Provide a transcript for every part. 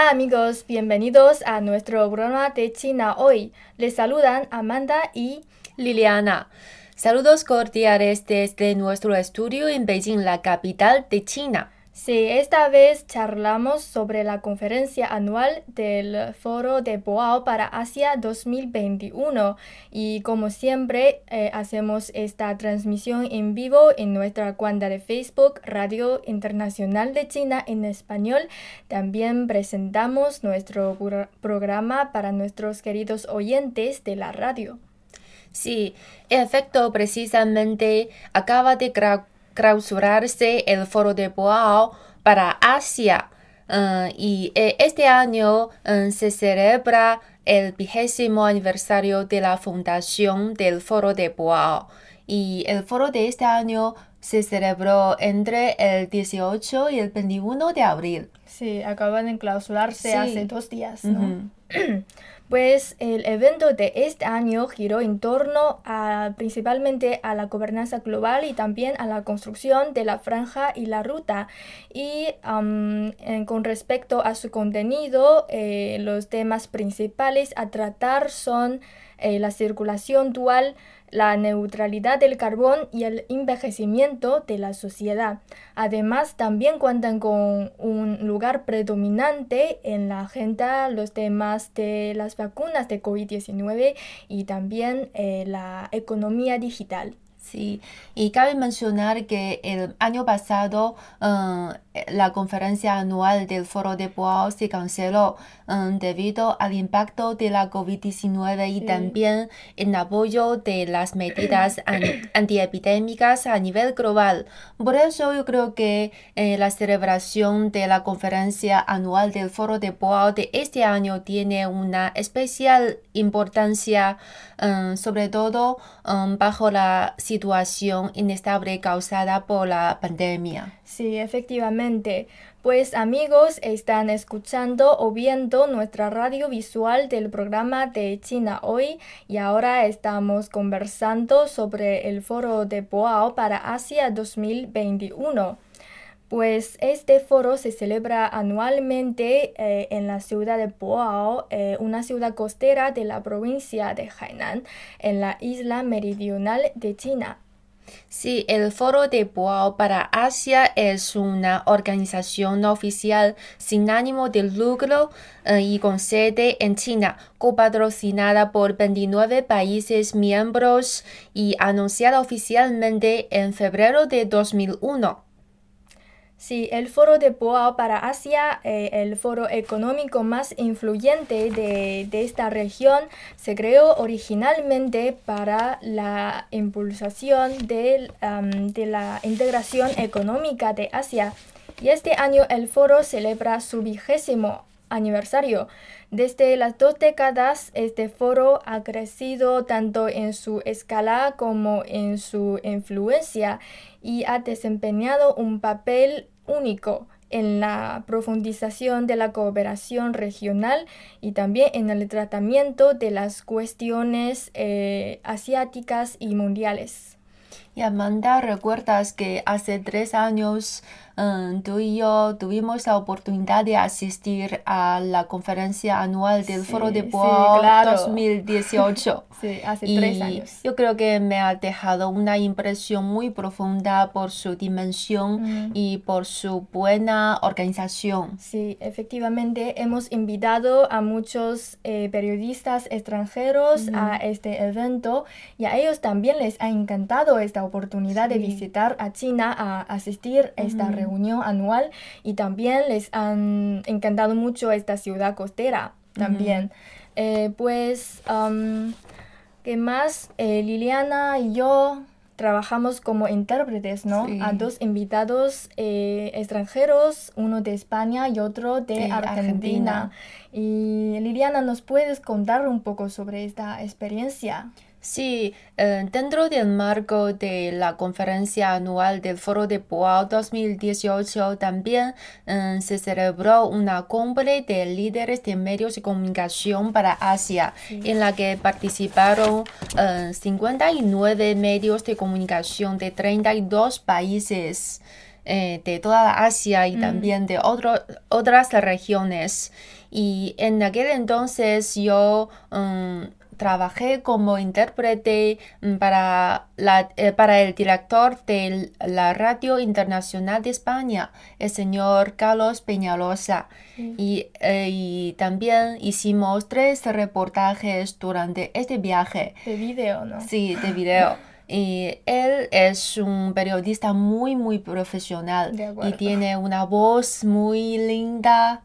Hola amigos, bienvenidos a nuestro programa de China hoy. Les saludan Amanda y Liliana. Saludos cordiales desde nuestro estudio en Beijing, la capital de China. Sí, esta vez charlamos sobre la conferencia anual del Foro de Boao para Asia 2021 y como siempre eh, hacemos esta transmisión en vivo en nuestra cuenta de Facebook Radio Internacional de China en español. También presentamos nuestro programa para nuestros queridos oyentes de la radio. Sí, en efecto, precisamente acaba de clausurarse el foro de Boao para Asia. Uh, y eh, este año uh, se celebra el vigésimo aniversario de la fundación del Foro de Boao. Y el foro de este año se celebró entre el 18 y el 21 de abril. Sí, acaban de clausurarse hace dos días, ¿no? Pues el evento de este año giró en torno a, principalmente a la gobernanza global y también a la construcción de la franja y la ruta. Y con respecto a su contenido, eh, los temas principales a tratar son eh, la circulación dual, la neutralidad del carbón y el envejecimiento de la sociedad. Además, también cuentan con un lugar predominante en la agenda los temas de las vacunas de COVID-19 y también eh, la economía digital. Sí, y cabe mencionar que el año pasado uh, la conferencia anual del Foro de Boao se canceló um, debido al impacto de la COVID-19 y también en apoyo de las medidas antiepidémicas a nivel global. Por eso yo creo que eh, la celebración de la conferencia anual del Foro de Boao de este año tiene una especial importancia, um, sobre todo um, bajo la situación inestable causada por la pandemia. Sí, efectivamente. Pues amigos, están escuchando o viendo nuestra radio visual del programa de China hoy y ahora estamos conversando sobre el foro de Boao para Asia 2021 pues este foro se celebra anualmente eh, en la ciudad de Boao, eh, una ciudad costera de la provincia de Hainan, en la isla meridional de China. Sí, el Foro de Boao para Asia es una organización oficial sin ánimo de lucro eh, y con sede en China, copatrocinada por 29 países miembros y anunciada oficialmente en febrero de 2001. Sí, el foro de Boao para Asia, eh, el foro económico más influyente de, esta región, se creó originalmente para la impulsación de, de la integración económica de Asia. Y este año el foro celebra su vigésimo aniversario. Desde las dos décadas, este foro ha crecido tanto en su escala como en su influencia y ha desempeñado un papel único en la profundización de la cooperación regional y también en el tratamiento de las cuestiones eh, asiáticas y mundiales. Y Amanda, ¿recuerdas que hace tres años tú y yo tuvimos la oportunidad de asistir a la conferencia anual del Foro de Boao 2018? sí, hace tres años. Yo creo que me ha dejado una impresión muy profunda por su dimensión y por su buena organización. Sí, efectivamente, hemos invitado a muchos eh, periodistas extranjeros a este evento y a ellos también les ha encantado esta oportunidad de visitar a China a asistir a esta reunión anual y también les han encantado mucho esta ciudad costera también. Eh, pues, ¿qué más? Eh, Liliana y yo trabajamos como intérpretes, ¿no? Sí. A dos invitados eh, extranjeros, uno de España y otro de, De Argentina. Argentina. Y Liliana, ¿nos puedes contar un poco sobre esta experiencia? Sí, eh, dentro del marco de la conferencia anual del Foro de Boao 2018 también eh, se celebró una cumbre de líderes de medios de comunicación para Asia, en la que participaron eh, 59 medios de comunicación de 32 países eh, de toda Asia y también de otro- otras regiones. Y en aquel entonces yo mm, trabajé como intérprete mm, para, la, eh, para el director de la Radio Internacional de España, el señor Carlos Peñalosa. Y, eh, y también hicimos tres reportajes durante este viaje. De video, ¿no? Sí, de video. Y él es un periodista muy, muy profesional De y tiene una voz muy linda.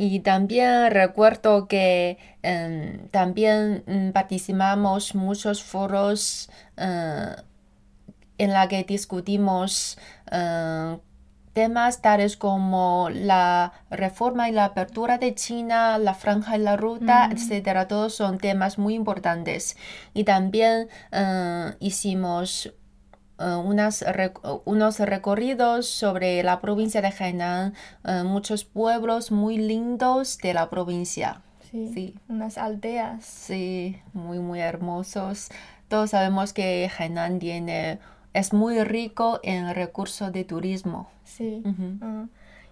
Y también recuerdo que em, también mm, participamos muchos foros eh, en la que discutimos eh, temas tales como la reforma y la apertura de China, la franja y la ruta, etcétera. Todos son temas muy importantes. Y también eh, hicimos eh, unas rec- unos recorridos sobre la provincia de Hainan, eh, muchos pueblos muy lindos de la provincia. Sí. Sí. Unas aldeas. Sí, muy, muy hermosos. Todos sabemos que Hainan tiene, es muy rico en recursos de turismo. Sí.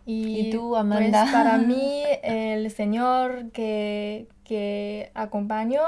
Y, ¿Y tú, pues, Amanda? para mí, el señor que, que acompañó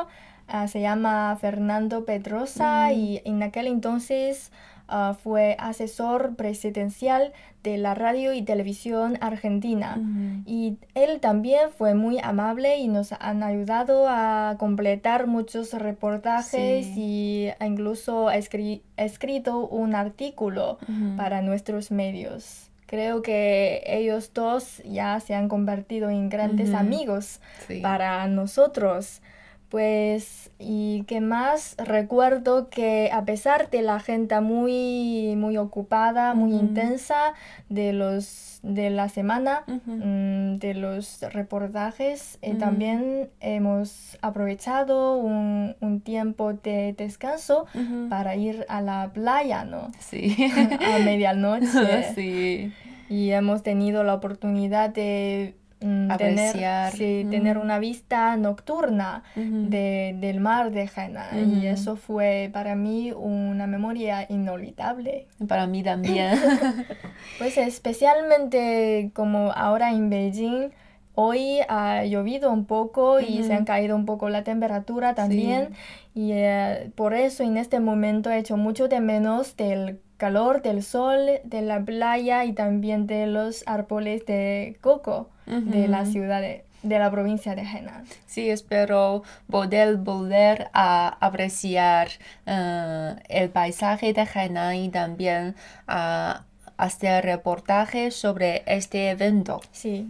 ah, se llama Fernando Pedrosa Mm. y en aquel entonces ah, fue asesor presidencial de la radio y televisión argentina. Y él también fue muy amable y nos han ayudado a completar muchos reportajes y ha incluso escri- escrito un artículo para nuestros medios. Creo que ellos dos ya se han convertido en grandes amigos Sí. para nosotros. Pues, y qué más, recuerdo que a pesar de la agenda muy, muy ocupada, muy intensa de los, de la semana, mm, de los reportajes, eh, también hemos aprovechado un, un tiempo de descanso para ir a la playa, ¿no? Sí. A medianoche. Sí. Y hemos tenido la oportunidad de mm, tener, sí, tener una vista nocturna de, del mar de Hainan. Y eso fue para mí una memoria inolvidable. Para mí también. Pues especialmente como ahora en Beijing, hoy ha llovido un poco y se han caído un poco la temperatura también. Y eh, por eso en este momento he hecho mucho de menos del calor, del sol, de la playa y también de los árboles de coco de la ciudad de, de la provincia de Henan. Sí, espero poder volver a apreciar eh, el paisaje de Hainan y también a hacer reportajes sobre este evento. Sí.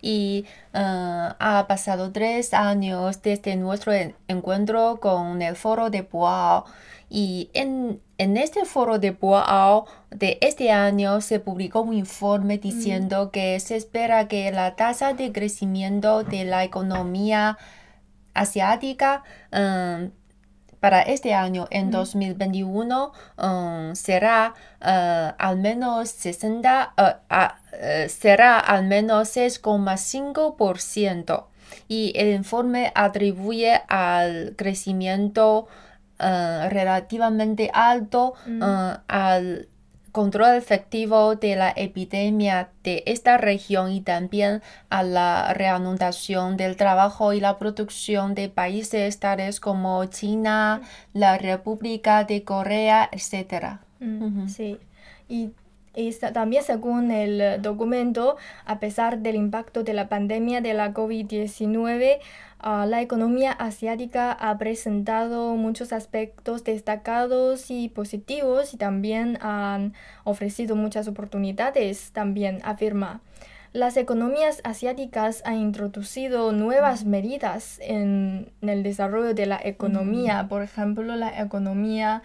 Y eh, ha pasado tres años desde nuestro en- encuentro con el foro de Boao. Y en, en este foro de Boao de este año se publicó un informe diciendo que se espera que la tasa de crecimiento de la economía asiática eh, para este año, en 2021, um, será eh, al menos 60, eh, a- eh, será al menos 6,5%. Y el informe atribuye al crecimiento eh, relativamente alto Mm. eh, al control efectivo de la epidemia de esta región y también a la reanudación del trabajo y la producción de países tales como China, la República de Corea, etc. Mm. Sí, y, y también según el documento, a pesar del impacto de la pandemia de la COVID-19, ah, la economía asiática ha presentado muchos aspectos destacados y positivos y también han ofrecido muchas oportunidades, también afirma. Las economías asiáticas han introducido nuevas medidas en, en el desarrollo de la economía, por ejemplo, la economía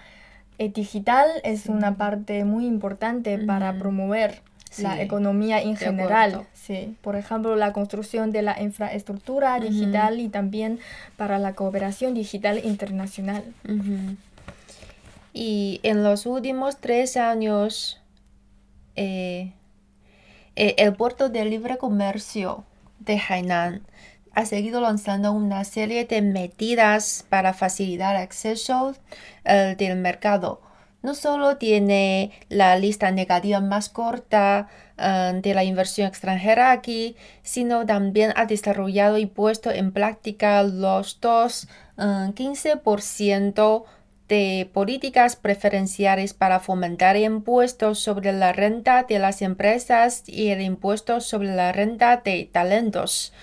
El digital es una parte muy importante para promover la economía en de general. acuerdo. Sí, por ejemplo, la construcción de la infraestructura digital y también para la cooperación digital internacional. Y en los últimos tres años, eh, eh, el puerto de libre comercio de Hainan ha seguido lanzando una serie de medidas para facilitar el acceso eh, del mercado. No solo tiene la lista negativa más corta eh, de la inversión extranjera aquí, sino también ha desarrollado y puesto en práctica los dos eh, 15% de políticas preferenciales para fomentar impuestos sobre la renta de las empresas y el impuesto sobre la renta de talentos.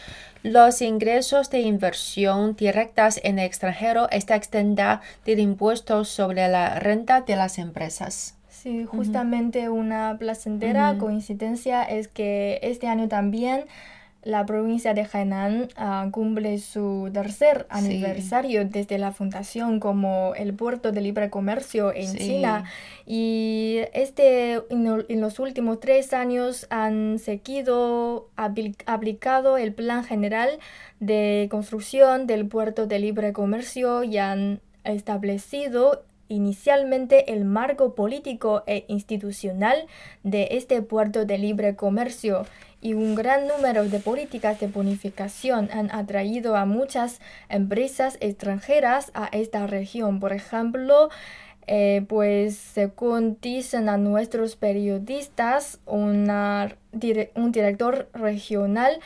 Los ingresos de inversión directas en el extranjero está extendida del impuesto sobre la renta de las empresas. Sí, justamente una placentera coincidencia es que este año también la provincia de Hainan ah, cumple su tercer Sí. aniversario desde la fundación como el puerto de libre comercio en Sí. China. Y este, en, en los últimos tres años han seguido apli- aplicado el plan general de construcción del puerto de libre comercio y han establecido inicialmente el marco político e institucional de este puerto de libre comercio y un gran número de políticas de bonificación han atraído a muchas empresas extranjeras a esta región. Por ejemplo, eh, pues según dicen a nuestros periodistas, una dire- un director regional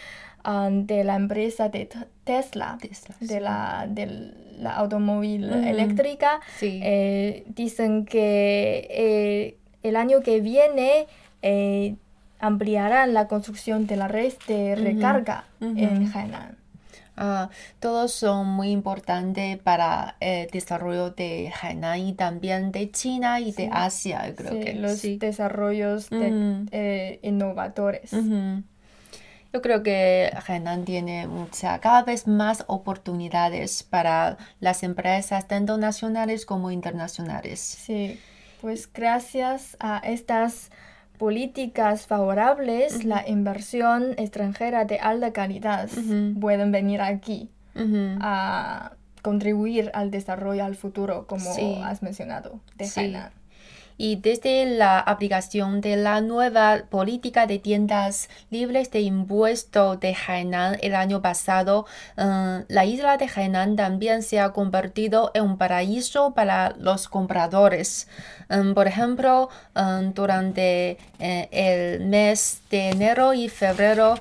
ah, de la empresa de Tesla, Tesla, de sí. la, de la automóvil eléctrica, Sí. eh, dicen que eh, el año que viene ampliarán la construcción de la red de recarga en Hainan. Ah, todos son muy importantes para el desarrollo de Hainan y también de China y de. Asia, creo Sí, que los sí. desarrollos de- eh, innovadores. Yo creo que Hainan tiene mucha, cada vez más oportunidades para las empresas, tanto nacionales como internacionales. Sí, pues gracias a estas políticas favorables, la inversión extranjera de alta calidad pueden venir aquí a contribuir al desarrollo al futuro, como Sí. has mencionado, de Sí. Hainan. Y desde la aplicación de la nueva política de tiendas libres de impuesto de Hainan el año pasado, eh, la isla de Hainan también se ha convertido en un paraíso para los compradores. Em, por ejemplo, em, durante eh, el mes de enero y febrero,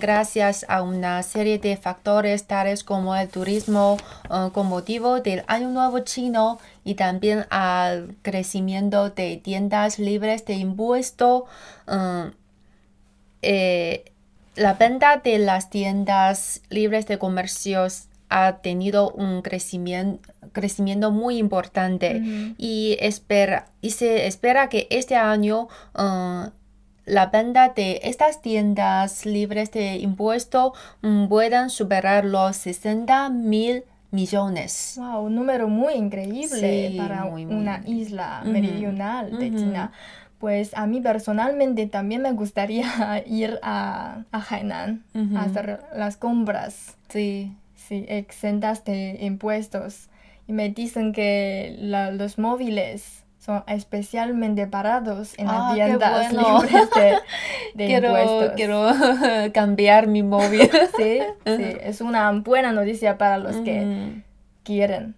gracias a una serie de factores tales como el turismo eh, con motivo del Año Nuevo Chino y también al crecimiento de tiendas libres de impuesto, eh, eh, la venta de las tiendas libres de comercios ha tenido un crecimiento, crecimiento muy importante. Y, espera, y se espera que este año eh, la venta de estas tiendas libres de impuesto mm, puedan superar los 60 mil millones. Wow, un número muy increíble Sí, para muy, muy una increíble. isla meridional de. China. Pues a mí personalmente también me gustaría ir a, a Hainan a hacer las compras, Sí. sí, exentas de impuestos. Y me dicen que la- los móviles son especialmente parados en Ah, las qué tiendas bueno. libres de, de quiero, impuestos. quiero cambiar mi móvil. Sí, sí, es una buena noticia para los que quieren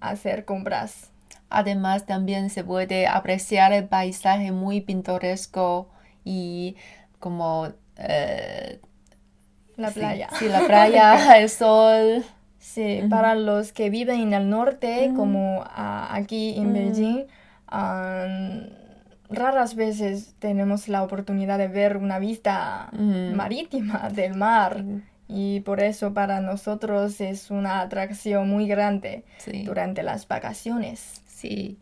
hacer compras. Además, también se puede apreciar el paisaje muy pintoresco y como eh, La playa. Sí, la playa, el sol. Sí, para los que viven en el norte, como ah, aquí en. Beijing, raras veces tenemos la oportunidad de ver una vista Ujú. marítima del mar. Y por eso para nosotros es una atracción muy grande Sí. durante las vacaciones. Sí.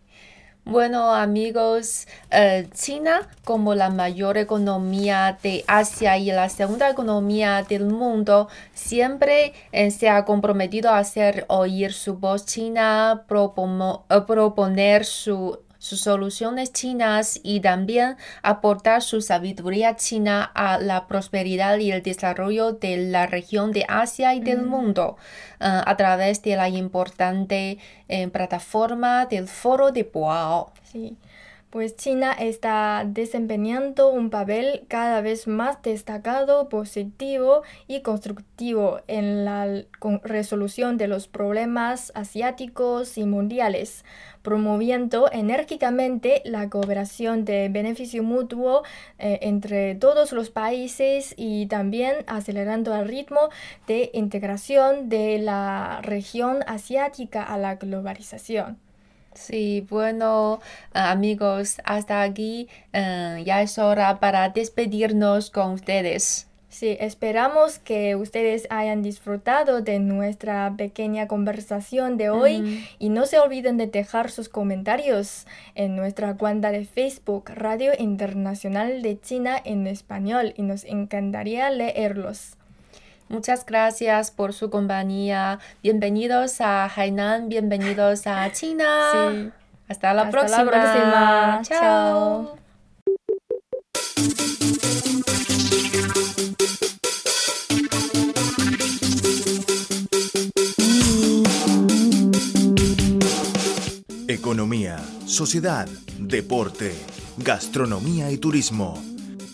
Bueno, amigos, eh, China, como la mayor economía de Asia y la segunda economía del mundo, siempre eh, se ha comprometido a hacer oír su voz china, propomo- eh, proponer su sus soluciones chinas y también aportar su sabiduría china a la prosperidad y el desarrollo de la región de Asia y del mundo uh, a través de la importante eh, plataforma del Foro de Boao. Sí pues China está desempeñando un papel cada vez más destacado, positivo y constructivo en la resolución de los problemas asiáticos y mundiales, promoviendo enérgicamente la cooperación de beneficio mutuo eh, entre todos los países y también acelerando el ritmo de integración de la región asiática a la globalización. Sí, bueno, amigos, hasta aquí eh, ya es hora para despedirnos con ustedes. Sí, esperamos que ustedes hayan disfrutado de nuestra pequeña conversación de hoy y no se olviden de dejar sus comentarios en nuestra cuenta de Facebook Radio Internacional de China en español y nos encantaría leerlos. Muchas gracias por su compañía. Bienvenidos a Hainan, bienvenidos a China. Hasta la próxima. Chao. Economía, sociedad, deporte, gastronomía y turismo.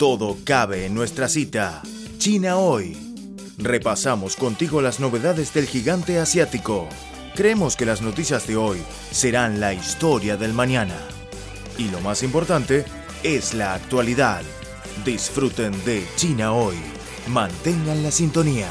Todo cabe en nuestra cita. China hoy. Repasamos contigo las novedades del gigante asiático. Creemos que las noticias de hoy serán la historia del mañana. Y lo más importante es la actualidad. Disfruten de China hoy. Mantengan la sintonía.